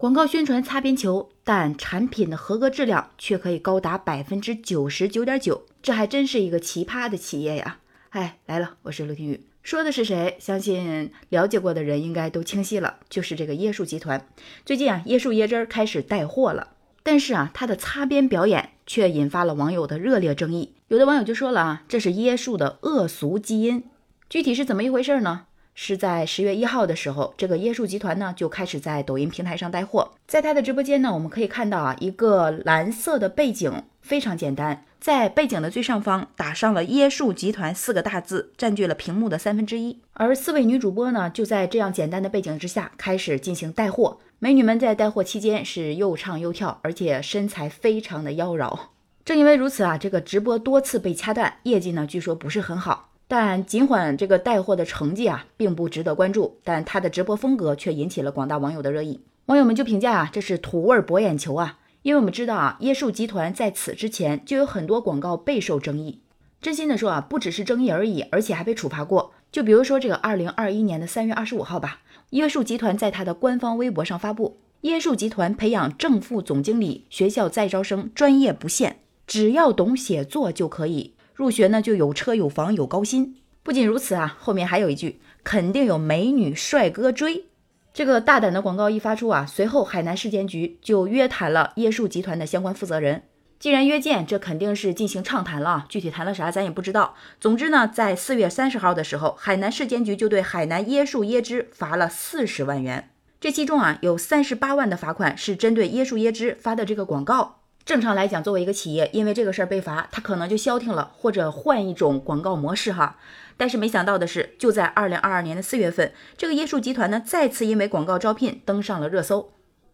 广告宣传擦边球，但产品的合格质量却可以高达百分之九十九点九，这还真是一个奇葩的企业呀！哎，来了，我是陆听雨，说的是谁？相信了解过的人应该都清晰了，就是这个椰树集团。最近啊，椰树椰汁开始带货了，但是啊，它的擦边表演却引发了网友的热烈争议。有的网友就说了啊，这是椰树的恶俗基因，具体是怎么一回事呢？是在十月一号的时候，这个椰树集团呢就开始在抖音平台上带货。在他的直播间呢，我们可以看到啊，一个蓝色的背景非常简单，在背景的最上方打上了“椰树集团”四个大字，占据了屏幕的三分之一。而四位女主播呢，就在这样简单的背景之下开始进行带货。美女们在带货期间是又唱又跳，而且身材非常的妖娆。正因为如此啊，这个直播多次被掐断，业绩呢据说不是很好。但尽管这个带货的成绩啊，并不值得关注，但他的直播风格却引起了广大网友的热议。网友们就评价啊，这是土味博眼球啊！因为我们知道啊，椰树集团在此之前就有很多广告备受争议。真心的说啊，不只是争议而已，而且还被处罚过。就比如说这个二零二一年的三月二十五号吧，椰树集团在他的官方微博上发布：椰树集团培养正副总经理，学校再招生，专业不限，只要懂写作就可以。入学呢就有车有房有高薪，不仅如此啊，后面还有一句，肯定有美女帅哥追。这个大胆的广告一发出啊，随后海南市监局就约谈了椰树集团的相关负责人。既然约见，这肯定是进行畅谈了，具体谈了啥咱也不知道。总之呢，在四月三十号的时候，海南市监局就对海南椰树椰汁罚了四十万元，这其中啊有三十八万的罚款是针对椰树椰汁发的这个广告。正常来讲，作为一个企业，因为这个事儿被罚，他可能就消停了，或者换一种广告模式哈。但是没想到的是，就在二零二二年的四月份，这个椰树集团呢再次因为广告招聘登上了热搜。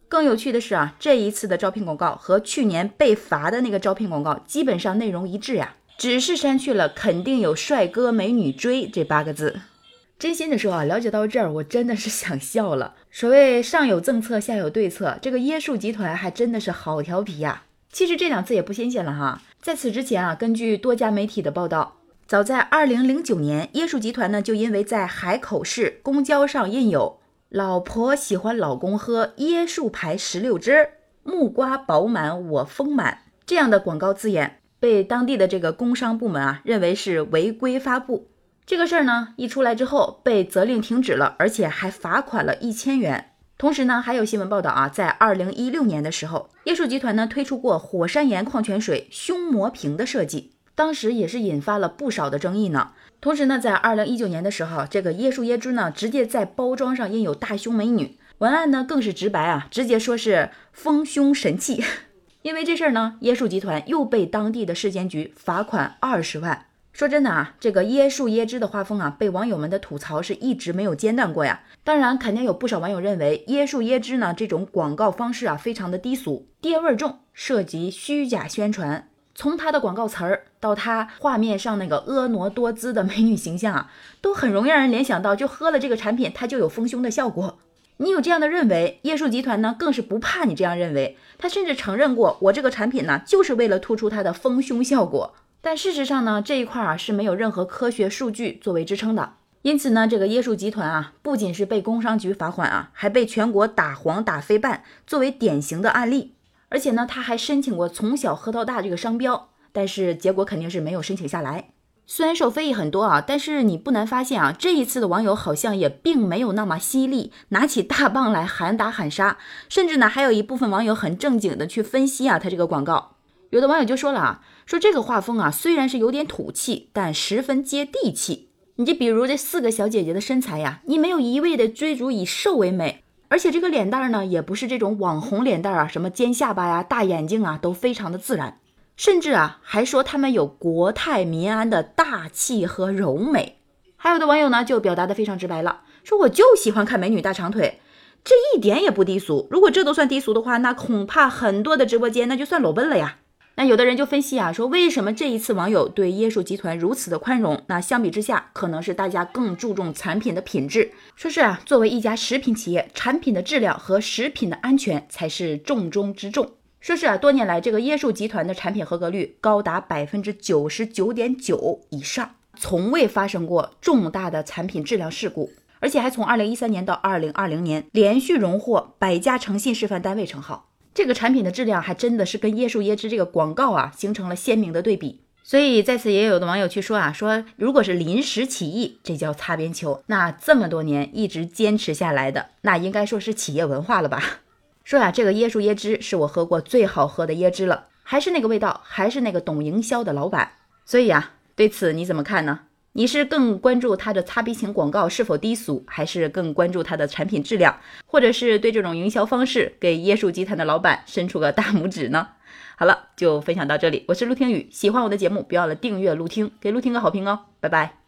更有趣的是啊，这一次的招聘广告和去年被罚的那个招聘广告基本上内容一致呀，只是删去了“肯定有帅哥美女追”这八个字。真心的说啊，了解到这儿，我真的是想笑了。所谓上有政策，下有对策，这个椰树集团还真的是好调皮呀。其实这两次也不新鲜了哈，在此之前啊，根据多家媒体的报道，早在二零零九年，椰树集团呢就因为在海口市公交上印有“老婆喜欢老公喝椰树牌石榴汁，木瓜饱满我丰满”这样的广告字眼，被当地的这个工商部门啊认为是违规发布。这个事儿呢一出来之后，被责令停止了，而且还罚款了一千元。同时呢，还有新闻报道啊，在二零一六年的时候，椰树集团呢推出过火山岩矿泉水胸膜瓶的设计，当时也是引发了不少的争议呢。同时呢，在二零一九年的时候，这个椰树椰汁呢直接在包装上印有大胸美女，文案呢更是直白啊，直接说是丰胸神器。因为这事儿呢，椰树集团又被当地的市监局罚款二十万。说真的啊，这个椰树椰汁的画风啊，被网友们的吐槽是一直没有间断过呀。当然，肯定有不少网友认为椰树椰汁呢这种广告方式啊，非常的低俗、爹味重，涉及虚假宣传。从它的广告词儿到它画面上那个婀娜多姿的美女形象啊，都很容易让人联想到，就喝了这个产品，它就有丰胸的效果。你有这样的认为，椰树集团呢更是不怕你这样认为，他甚至承认过，我这个产品呢就是为了突出它的丰胸效果。但事实上呢，这一块啊是没有任何科学数据作为支撑的。因此呢，这个椰树集团啊，不仅是被工商局罚款啊，还被全国打黄打非办，作为典型的案例。而且呢，他还申请过从小喝到大这个商标，但是结果肯定是没有申请下来。虽然受非议很多啊，但是你不难发现啊，这一次的网友好像也并没有那么犀利，拿起大棒来喊打喊杀，甚至呢，还有一部分网友很正经的去分析啊，他这个广告。有的网友就说了啊，说这个画风啊，虽然是有点土气，但十分接地气。你就比如这四个小姐姐的身材呀，你没有一味的追逐以瘦为美，而且这个脸蛋儿呢，也不是这种网红脸蛋儿啊，什么尖下巴呀、大眼睛啊，都非常的自然。甚至啊，还说她们有国泰民安的大气和柔美。还有的网友呢，就表达的非常直白了，说我就喜欢看美女大长腿，这一点也不低俗。如果这都算低俗的话，那恐怕很多的直播间那就算裸奔了呀。那有的人就分析啊，说为什么这一次网友对椰树集团如此的宽容？那相比之下，可能是大家更注重产品的品质。说是啊，作为一家食品企业，产品的质量和食品的安全才是重中之重。说是啊，多年来这个椰树集团的产品合格率高达百分之九十九点九以上，从未发生过重大的产品质量事故。而且还从二零一三年到二零二零年连续荣获百家诚信示范单位称号。这个产品的质量还真的是跟椰树椰汁这个广告啊形成了鲜明的对比。所以在此也有的网友去说啊，说如果是临时起意，这叫擦边球，那这么多年一直坚持下来的，那应该说是企业文化了吧？说呀，这个椰树椰汁是我喝过最好喝的椰汁了，还是那个味道，还是那个懂营销的老板。所以啊，对此你怎么看呢？你是更关注它的擦鼻型广告是否低俗，还是更关注它的产品质量，或者是对这种营销方式给椰树集团的老板伸出个大拇指呢？好了，就分享到这里。我是陆听雨，喜欢我的节目，别忘了订阅陆听，给陆听个好评哦。拜拜。